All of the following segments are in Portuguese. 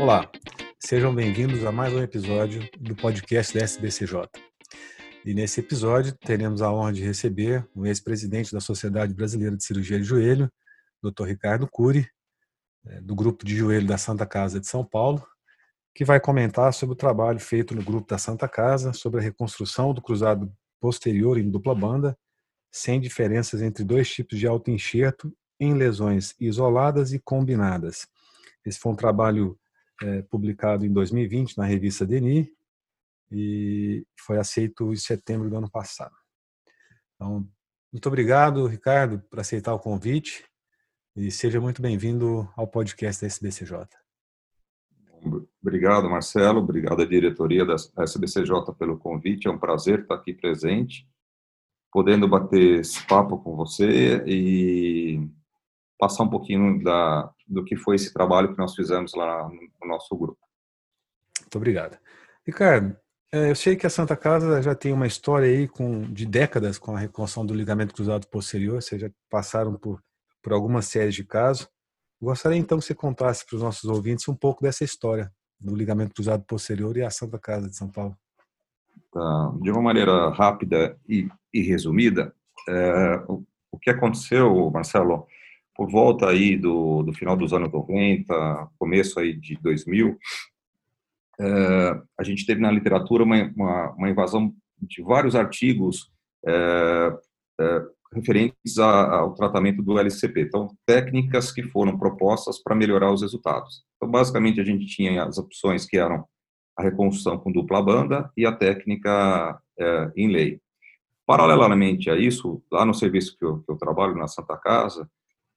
Olá, sejam bem-vindos a mais um episódio do podcast da SBCJ. E nesse episódio teremos a honra de receber o ex-presidente da Sociedade Brasileira de Cirurgia de Joelho, Dr. Ricardo Cury, eh, do grupo de joelho da Santa Casa de São Paulo, que vai comentar sobre o trabalho feito no grupo da Santa Casa sobre a reconstrução do cruzado posterior em dupla banda, sem diferenças entre dois tipos de autoenxerto em lesões isoladas e combinadas. Esse foi um trabalho é, publicado em 2020 na revista Deni e foi aceito em setembro do ano passado. Então, muito obrigado, Ricardo, por aceitar o convite e seja muito bem-vindo ao podcast da SBCJ. Obrigado, Marcelo. Obrigado à diretoria da SBCJ pelo convite. É um prazer estar aqui presente, podendo bater esse papo com você e passar um pouquinho da, do que foi esse trabalho que nós fizemos lá no nosso grupo. Muito obrigado. Ricardo, é, eu sei que a Santa Casa já tem uma história aí com, de décadas com a reconstrução do ligamento cruzado posterior, vocês já passaram por, por algumas séries de casos. Gostaria então que você contasse para os nossos ouvintes um pouco dessa história do ligamento cruzado posterior e a Santa Casa de São Paulo. Tá. De uma maneira rápida e, e resumida, é, o, o, que aconteceu, Marcelo, por volta aí do, do final dos anos 90, começo aí de 2000, é, a gente teve na literatura uma, uma, uma invasão de vários artigos é, é referentes ao tratamento do LCP. Então, técnicas que foram propostas para melhorar os resultados. Então, basicamente, a gente tinha as opções que eram a reconstrução com dupla banda e a técnica em lei. Paralelamente a isso, lá no serviço que eu, que eu trabalho, na Santa Casa,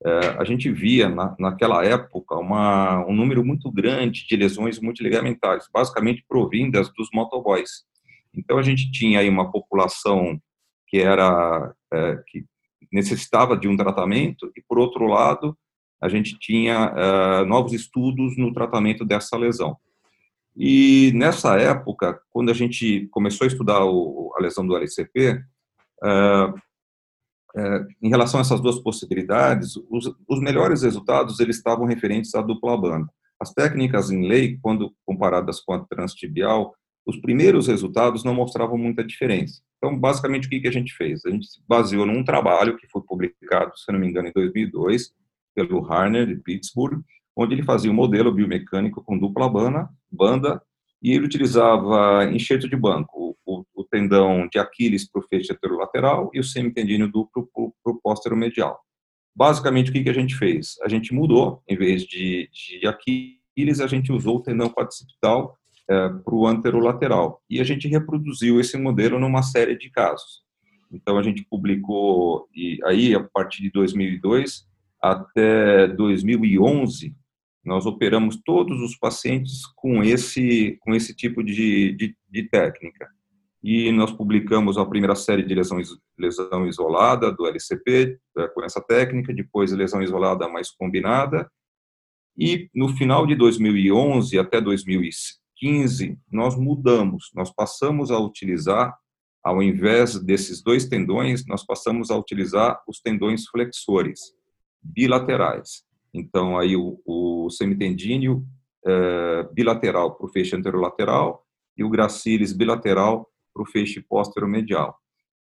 é, a gente via, na, naquela época, uma, um número muito grande de lesões multiligamentares, basicamente provindas dos motoboys. Então, a gente tinha aí uma população que era é, que necessitava de um tratamento e por outro lado a gente tinha é, novos estudos no tratamento dessa lesão e nessa época quando a gente começou a estudar o, a lesão do LCP é, em relação a essas duas possibilidades os, os melhores resultados eles estavam referentes à dupla banda as técnicas em lei quando comparadas com a transtibial os primeiros resultados não mostravam muita diferença. Então, basicamente, o que, que a gente fez? A gente se baseou num trabalho que foi publicado, se não me engano, em 2002, pelo Harner, de Pittsburgh, onde ele fazia um modelo biomecânico com dupla banda, banda e ele utilizava enxerto de banco, o, o tendão de Aquiles para o feixe anterolateral e o semitendíneo duplo para o póstero medial. Basicamente, o que, que a gente fez? A gente mudou, em vez de, de Aquiles, a gente usou o tendão quadricipital é, para o anterolateral. E a gente reproduziu esse modelo numa série de casos. Então, a gente publicou, e aí, a partir de 2002 até 2011, nós operamos todos os pacientes com esse, com esse tipo de, de, de técnica. E nós publicamos a primeira série de lesão, lesão isolada do LCP, é, com essa técnica, depois lesão isolada mais combinada, e no final de 2011 até 2015, 2015, nós mudamos, nós passamos a utilizar, ao invés desses dois tendões, nós passamos a utilizar os tendões flexores bilaterais. Então, aí o, o semitendíneo é, bilateral para o feixe anterolateral e o gracilis bilateral para o feixe posteromedial.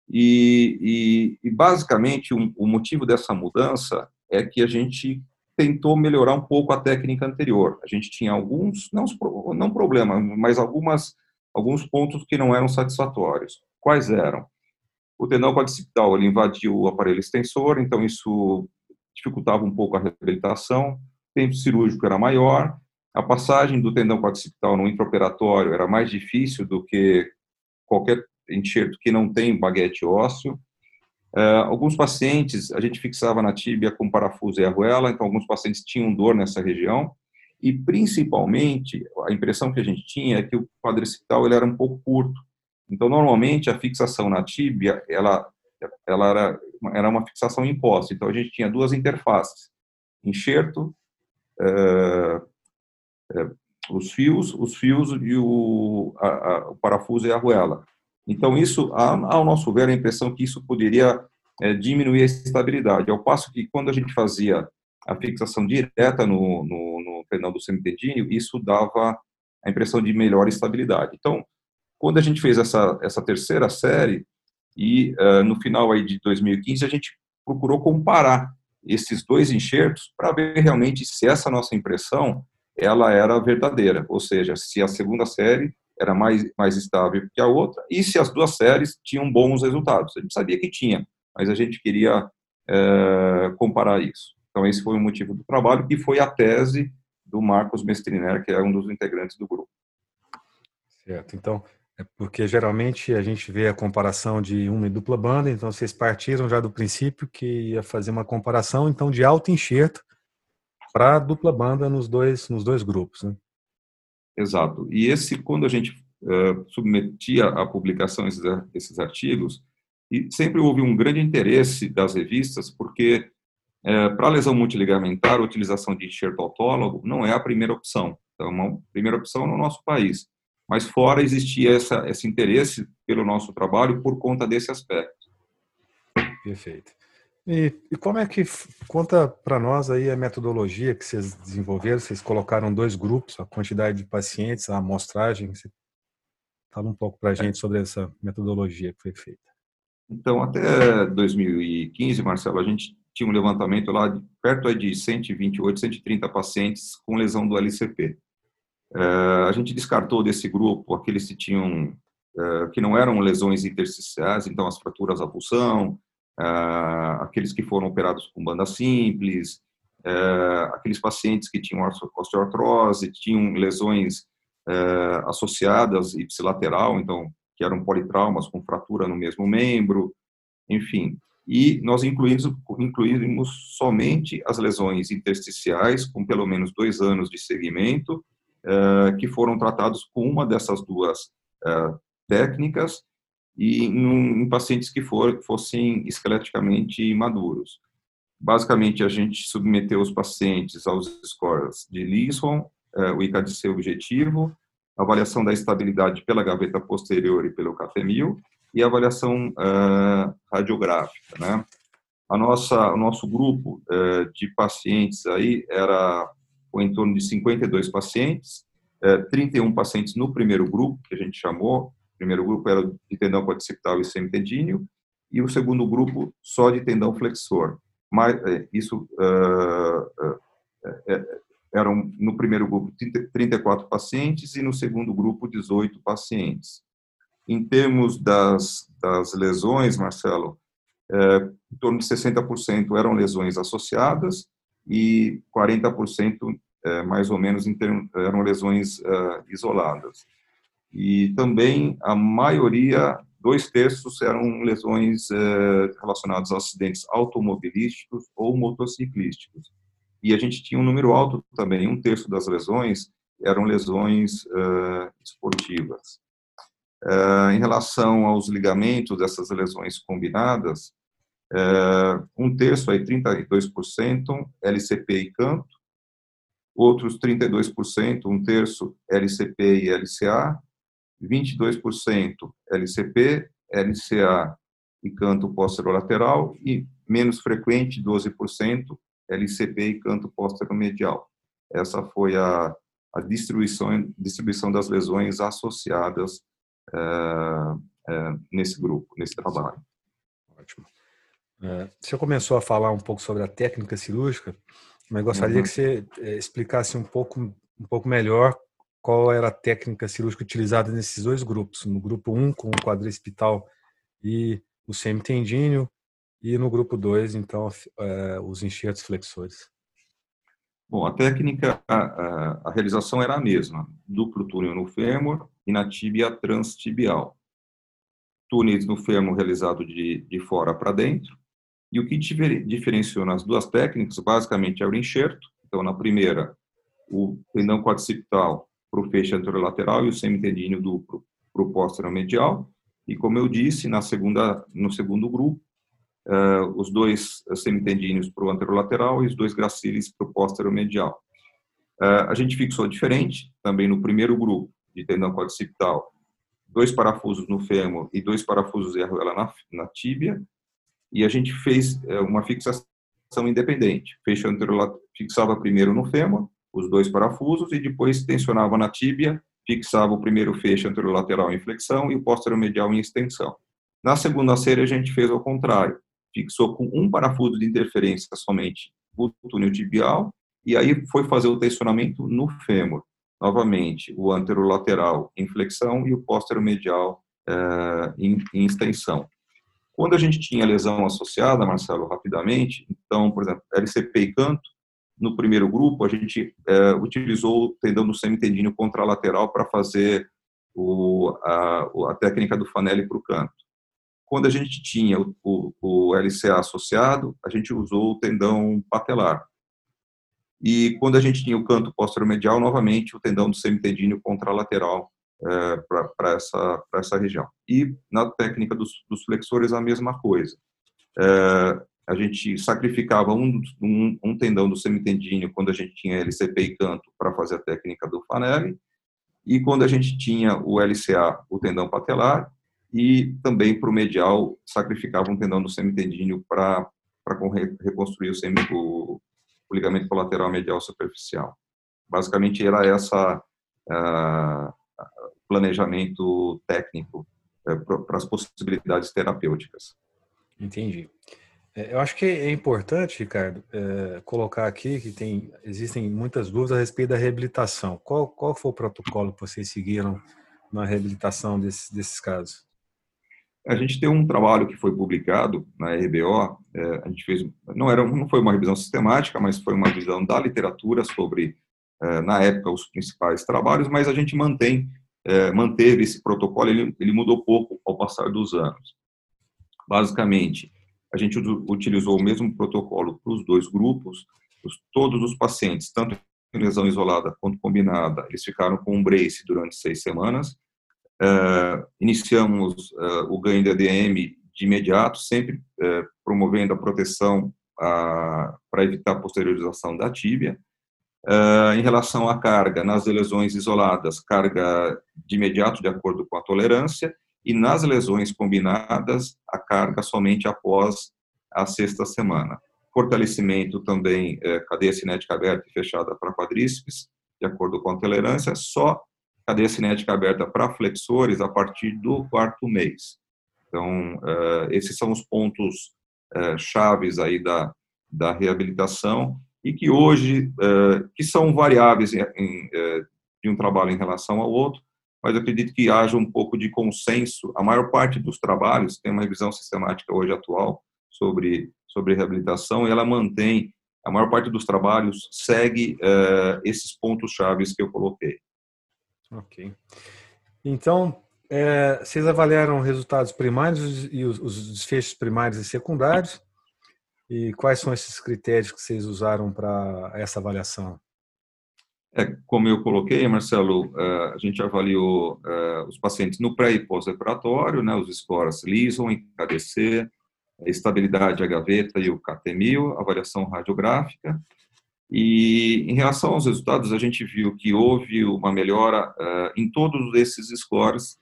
E, e, e basicamente, um, o motivo dessa mudança é que a gente tentou melhorar um pouco a técnica anterior. A gente tinha alguns, não, não problema, mas algumas, alguns pontos que não eram satisfatórios. Quais eram? O tendão quadricipital ele invadiu o aparelho extensor, então isso dificultava um pouco a reabilitação. O tempo cirúrgico era maior. A passagem do tendão quadricipital no intraoperatório era mais difícil do que qualquer enxerto que não tem baguete ósseo. Uh, alguns pacientes, a gente fixava na tíbia com parafuso e arruela, então alguns pacientes tinham dor nessa região, e principalmente, a impressão que a gente tinha é que o quadricipital ele era um pouco curto. Então, normalmente, a fixação na tíbia, ela, ela era, era uma fixação imposta. Então, a gente tinha duas interfaces, enxerto, uh, uh, os fios, os fios e o, a, a, o parafuso e a arruela. Então, isso, ao nosso ver, a impressão que isso poderia é, diminuir a estabilidade, ao passo que quando a gente fazia a fixação direta no, no, no, do semitendíneo, isso dava a impressão de melhor estabilidade. Então, quando a gente fez essa, essa terceira série, e uh, no final aí de 2015, a gente procurou comparar esses dois enxertos para ver realmente se essa nossa impressão ela era verdadeira, ou seja, se a segunda série era mais, mais estável que a outra e se as duas séries tinham bons resultados. A gente sabia que tinha, mas a gente queria é, comparar isso. Então, esse foi o motivo do trabalho, que foi a tese do Marcos Mestriner, que é um dos integrantes do grupo. Certo. Então, porque geralmente a gente vê a comparação de uma e dupla banda, então vocês partiram já do princípio que ia fazer uma comparação então de alto enxerto para dupla banda nos dois nos dois grupos, né? Exato. E esse quando a gente uh, submetia à publicação esses, esses artigos, e sempre houve um grande interesse das revistas, porque uh, para lesão multiligamentar, a utilização de enxerto autólogo não é a primeira opção. Então, uma primeira opção no nosso país mas fora existia essa, esse interesse pelo nosso trabalho por conta desse aspecto. Perfeito. E, e como é que conta para nós aí a metodologia que vocês desenvolveram? Vocês colocaram dois grupos, a quantidade de pacientes, a amostragem. Você fala um pouco para a gente sobre essa metodologia que foi feita. Então, até 2015, Marcelo, a gente tinha um levantamento lá de perto de 128, 130 pacientes com lesão do LCP. É, a gente descartou desse grupo aqueles que tinham é, que não eram lesões intersticiais, então as fraturas à pulsão, é, aqueles que foram operados com banda simples, aqueles pacientes que tinham osteoartrose, tinham lesões associadas ipsilateral, então que eram politraumas com fratura no mesmo membro, enfim. E nós incluímos, incluímos somente as lesões intersticiais com pelo menos dois anos de segmento eh, que foram tratados com uma dessas duas eh, técnicas e em, pacientes que for, fossem esqueleticamente maduros. Basicamente, a gente submeteu os pacientes aos scores de Lisson, eh, o ICADC objetivo, avaliação da estabilidade pela gaveta posterior e pelo KT1000 e avaliação radiográfica, né? A nossa, o nosso grupo de pacientes aí era com em torno de 52 pacientes, 31 é, pacientes no primeiro grupo, que a gente chamou, o primeiro grupo era de tendão quadricipital e semitendíneo, e o segundo grupo só de tendão flexor. Mas, é, isso uh, uh, eram, no primeiro grupo, 34 pacientes e no segundo grupo, 18 pacientes. Em termos das, das lesões, Marcelo, em torno de 60% eram lesões associadas e 40% é, mais ou menos eram lesões é, isoladas. E também a maioria, dois terços, eram lesões é, relacionadas a acidentes automobilísticos ou motociclísticos. E a gente tinha um número alto também, um terço das lesões eram lesões é, esportivas. É, em relação aos ligamentos dessas lesões combinadas, um terço, aí 32%, LCP e canto, outros 32%, um terço LCP e LCA, 22% LCP, LCA e canto posterolateral e menos frequente, 12%, LCP e canto posteromedial. Essa foi a, a distribuição, distribuição das lesões associadas é, é, nesse grupo, nesse trabalho. Ótimo. É, você começou a falar um pouco sobre a técnica cirúrgica, mas gostaria uhum. que você é, explicasse um pouco, um pouco melhor qual era a técnica cirúrgica utilizada nesses dois grupos. No grupo 1, um, com o quadricepital e o semitendíneo, e no grupo 2, então, é, os enxertos flexores. Bom, a técnica, a, a, realização era a mesma, duplo túnel no fêmur e na tíbia transtibial. Túneis no fêmur realizado de, de fora para dentro, e o que diferenciou nas duas técnicas, basicamente, é o enxerto. Então, na primeira, o tendão quadricipital para o feixe anterolateral e o semitendíneo duplo para o póstero-medial. E, como eu disse, na segunda, no segundo grupo, uh, os dois semitendíneos para o anterolateral e os dois gracilis para o póstero-medial. Uh, a gente fixou diferente, também no primeiro grupo de tendão quadricipital, dois parafusos no fêmur e dois parafusos de arruela na, na tíbia, e a gente fez é, uma fixação independente. Anterolateral fixava primeiro no fêmur, os dois parafusos e depois tensionava na tíbia, fixava o primeiro feixe anterolateral em flexão e o medial em extensão. Na segunda série, a gente fez ao contrário. Fixou com um parafuso de interferência somente o túnel tibial e aí foi fazer o tensionamento no fêmur. Novamente, o anterolateral em flexão e o medial eh, em, em extensão. Quando a gente tinha lesão associada, Marcelo, rapidamente, então, por exemplo, LCP e canto, no primeiro grupo, a gente é, utilizou o tendão do semitendíneo contralateral para fazer o, a, a, técnica do Fanelli para o canto. Quando a gente tinha o, o, o, LCA associado, a gente usou o tendão patelar. E quando a gente tinha o canto medial, novamente o tendão do semitendíneo contralateral é, para essa, essa região. E na técnica dos, dos flexores, a mesma coisa. É, a gente sacrificava um, um, um, tendão do semitendíneo quando a gente tinha LCP e canto para fazer a técnica do Fanelli, e quando a gente tinha o LCA, o tendão patelar, e também para o medial sacrificava um tendão do semitendíneo para reconstruir o, semi, o, o, ligamento colateral medial superficial. Basicamente era essa uh, planejamento técnico uh, para as possibilidades terapêuticas. Entendi. É, eu acho que é importante, Ricardo, é, colocar aqui que tem, existem muitas dúvidas a respeito da reabilitação. Qual, qual foi o protocolo que vocês seguiram na reabilitação desses, desses casos? A gente tem um trabalho que foi publicado na RBO. É, a gente fez, não era, não foi uma revisão sistemática, mas foi uma revisão da literatura sobre, é, na época, os principais trabalhos. Mas a gente mantém, é, manteve esse protocolo. Ele, ele mudou pouco ao passar dos anos. Basicamente, a gente utilizou o mesmo protocolo para os dois grupos, os, todos os pacientes, tanto em lesão isolada quanto combinada, eles ficaram com um brace durante seis semanas. Uh, iniciamos uh, o ganho de ADM de imediato, sempre uh, promovendo a proteção para evitar a posteriorização da tíbia. Em relação à carga, nas lesões isoladas, carga de imediato, de acordo com a tolerância, e nas lesões combinadas, a carga somente após a sexta semana. Fortalecimento também, é, cadeia cinética aberta e fechada para quadríceps, de acordo com a tolerância, só cadeia cinética aberta para flexores a partir do quarto mês. Então, é, esses são os pontos é, chaves aí da, da reabilitação e que hoje, é, que são variáveis é, de um trabalho em relação ao outro, mas acredito que haja um pouco de consenso. A maior parte dos trabalhos tem uma revisão sistemática hoje atual sobre sobre reabilitação e ela mantém a maior parte dos trabalhos segue uh, esses pontos chaves que eu coloquei. Ok. Então, é, vocês avaliaram resultados primários e os, os desfechos primários e secundários. E quais são esses critérios que vocês usaram para essa avaliação? É, como eu coloquei, Marcelo, é, a gente avaliou é, os pacientes no pré e pós-operatório, né, os scores LISON KDC, estabilidade a gaveta e o KT1000, avaliação radiográfica. E em relação aos resultados, a gente viu que houve uma melhora em todos esses scores,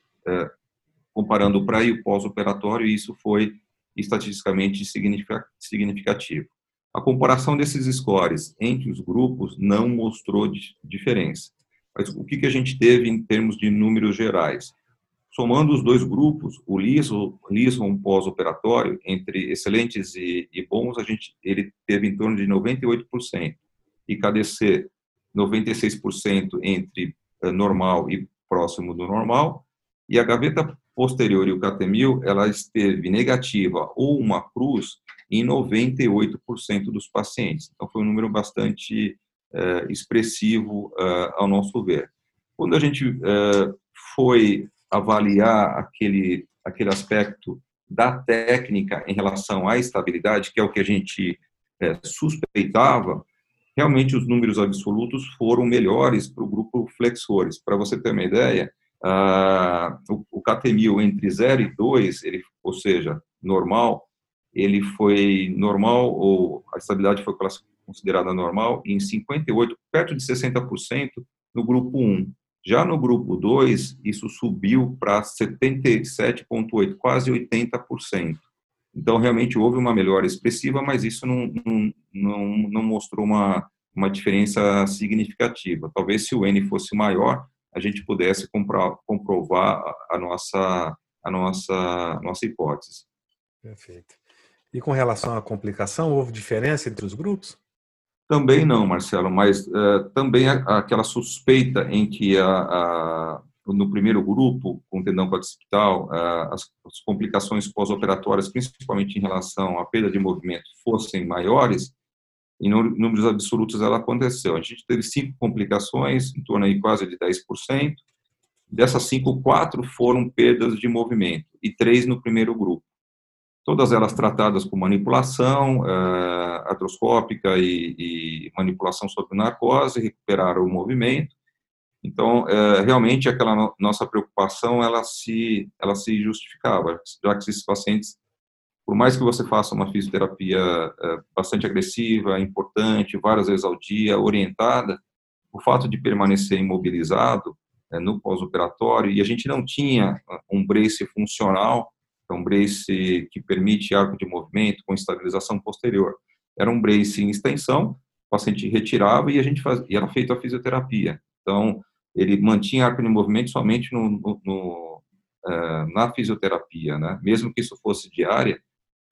comparando o pré e o pós-operatório, e isso foi estatisticamente significativo. A comparação desses scores entre os grupos não mostrou diferença. Mas o que, que a gente teve em termos de números gerais? Somando os dois grupos, o liso, liso pós-operatório, entre excelentes e, e, bons, a gente, ele teve em torno de 98%. E KDC, 96% entre eh, normal e próximo do normal. E a gaveta posterior e o KT1000, ela esteve negativa ou uma cruz em 98% dos pacientes. Então, foi um número bastante é, expressivo é, ao nosso ver. Quando a gente é, foi avaliar aquele, aquele aspecto da técnica em relação à estabilidade, que é o que a gente suspeitava, realmente os números absolutos foram melhores para o grupo flexores. Para você ter uma ideia, o, o KT1000 entre 0 e 2, ele, ou seja, normal, ele foi normal, ou a estabilidade foi considerada normal, em 58%, perto de 60% no grupo 1. Já no grupo 2, isso subiu para 77,8%, quase 80%. Então, realmente houve uma melhora expressiva, mas isso não, não, não, não mostrou uma, uma diferença significativa. Talvez se o N fosse maior, a gente pudesse comprovar a nossa, a nossa, nossa hipótese. Perfeito. E com relação à complicação, houve diferença entre os grupos? Também não, Marcelo, mas uh, também aquela suspeita em que a, a, no primeiro grupo, com tendão quadricipital, uh, as, as complicações pós-operatórias, principalmente em relação à perda de movimento, fossem maiores, em números absolutos ela aconteceu. A gente teve cinco complicações, em torno aí quase de 10%. Dessas cinco, quatro foram perdas de movimento e três no primeiro grupo todas elas tratadas com manipulação uh, artroscópica e, e, manipulação sob narcose, recuperaram o movimento. Então, uh, realmente, aquela no, nossa preocupação, ela se, ela se justificava, já que esses pacientes, por mais que você faça uma fisioterapia uh, bastante agressiva, importante, várias vezes ao dia, orientada, o fato de permanecer imobilizado no pós-operatório, e a gente não tinha um brace funcional, é um brace que permite arco de movimento com estabilização posterior. Era um brace em extensão, o paciente retirava e a gente fazia, e era feita a fisioterapia. Então, ele mantinha arco de movimento somente no, no, no uh, na fisioterapia, né? Mesmo que isso fosse diária,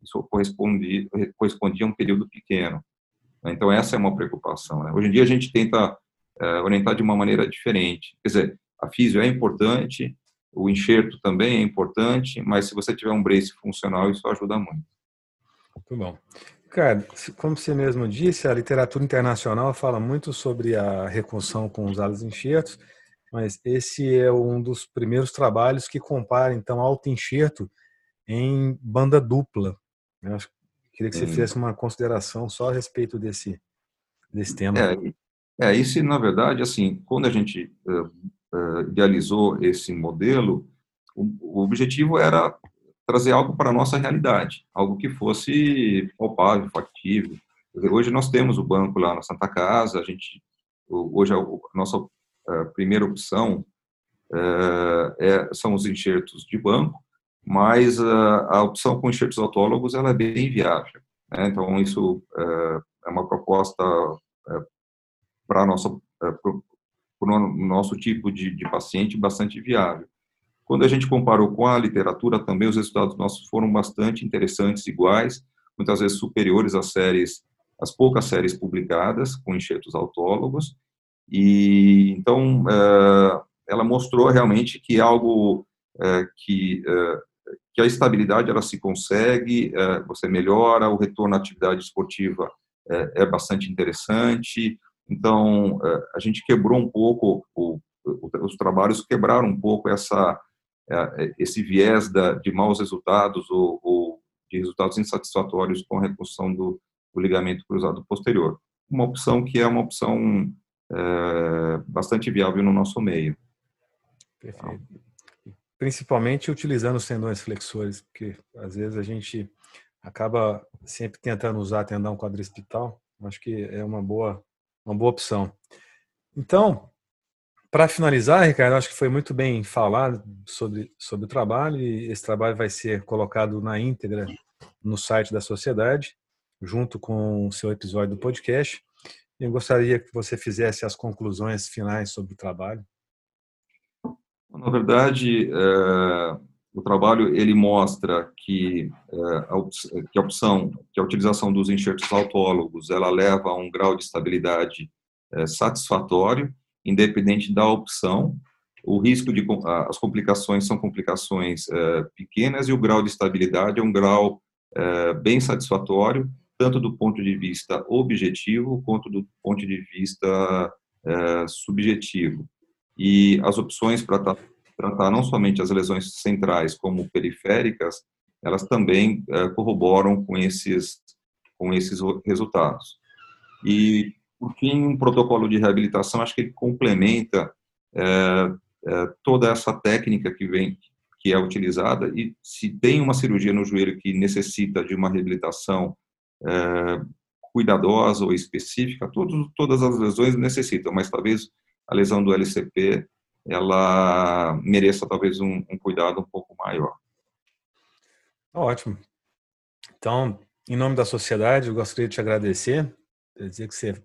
isso correspondia, correspondia a um período pequeno. Então, essa é uma preocupação. Né? Hoje em dia, a gente tenta uh, orientar de uma maneira diferente. Quer dizer, a fisio é importante, o enxerto também é importante, mas se você tiver um brace funcional, isso ajuda muito. Muito bom. Cara, como você mesmo disse, a literatura internacional fala muito sobre a reconstrução com os alos enxertos, mas esse é um dos primeiros trabalhos que compara, então, auto-enxerto em banda dupla. Eu queria que você fizesse uma consideração só a respeito desse, desse tema. É, é, isso, na verdade, assim, quando a gente uh, uh, idealizou esse modelo, o, o, objetivo era trazer algo para a nossa realidade, algo que fosse palpável, factível. Hoje nós temos o banco lá na Santa Casa, a gente, hoje a, a nossa uh, primeira opção é, são os enxertos de banco, mas a opção com enxertos autólogos ela é bem viável. Né? Então, isso é uma proposta para a nossa para o nosso tipo de, de paciente bastante viável. Quando a gente comparou com a literatura, também os resultados nossos foram bastante interessantes, iguais, muitas vezes superiores às séries, às poucas séries publicadas com enxertos autólogos. E então é, ela mostrou realmente que é algo é, que é, que a estabilidade ela se consegue, você melhora, o retorno à atividade esportiva é bastante interessante, então, é, a gente quebrou um pouco, os trabalhos quebraram um pouco essa, é, esse viés de maus resultados ou, de resultados insatisfatórios com a reconstrução do, ligamento cruzado posterior. Uma opção que é uma opção é, bastante viável no nosso meio. Perfeito. Principalmente utilizando os tendões flexores, porque às vezes a gente acaba sempre tentando usar tendão quadricepital. Acho que é uma boa uma boa opção. Então, para finalizar, Ricardo, acho que foi muito bem falado sobre, sobre o trabalho e esse trabalho vai ser colocado na íntegra no site da sociedade, junto com o seu episódio do podcast. Eu gostaria que você fizesse as conclusões finais sobre o trabalho. Na verdade, é, o trabalho ele mostra que, é, a, que a opção, que a utilização dos enxertos autólogos, ela leva a um grau de estabilidade é, satisfatório, independente da opção. O risco de as complicações são complicações é, pequenas e o grau de estabilidade é um grau é, bem satisfatório, tanto do ponto de vista objetivo quanto do ponto de vista é, subjetivo. E as opções para tratar não somente as lesões centrais como periféricas, elas também é, corroboram com esses, com esses resultados. E, por fim, um protocolo de reabilitação, acho que ele complementa é, é, toda essa técnica que vem que é utilizada e se tem uma cirurgia no joelho que necessita de uma reabilitação é, cuidadosa ou específica, todos, todas as lesões necessitam, mas talvez a lesão do LCP ela mereça talvez um, um cuidado um pouco maior. Ótimo. Então, em nome da sociedade, eu gostaria de te agradecer, dizer que você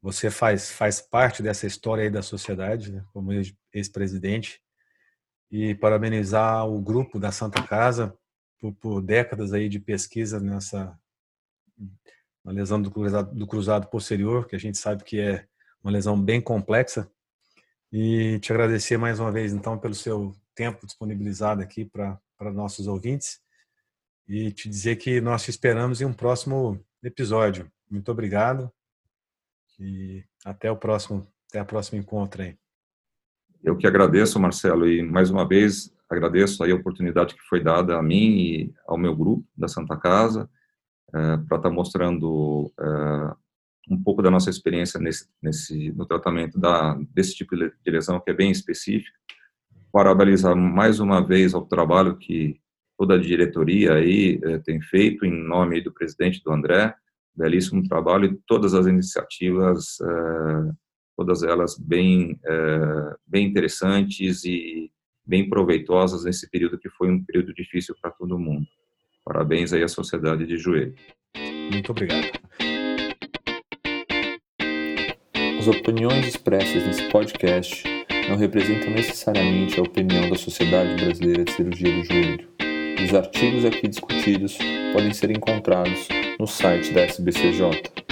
Você faz, faz parte dessa história aí da sociedade, né, como ex-presidente, e parabenizar o grupo da Santa Casa por, por décadas aí de pesquisa nessa uma lesão do cruzado, do cruzado posterior, que a gente sabe que é uma lesão bem complexa. E te agradecer mais uma vez, então, pelo seu tempo disponibilizado aqui para nossos ouvintes e te dizer que nós te esperamos em um próximo episódio. Muito obrigado e até o próximo, até a próxima encontro aí. Eu que agradeço, Marcelo, e mais uma vez agradeço aí a oportunidade que foi dada a mim e ao meu grupo da Santa Casa é, para estar tá mostrando é, um pouco da nossa experiência nesse, nesse no tratamento da, desse tipo de lesão que é bem específica. Parabenizar mais uma vez ao trabalho que toda a diretoria aí é, tem feito em nome do presidente do André, belíssimo trabalho e todas as iniciativas, todas elas bem bem interessantes e bem proveitosas nesse período que foi um período difícil para todo mundo. Parabéns aí à Sociedade de Joelho. Muito obrigado. As opiniões expressas nesse podcast não representam necessariamente a opinião da Sociedade Brasileira de Cirurgia do Joelho. Os artigos aqui discutidos podem ser encontrados no site da SBCJ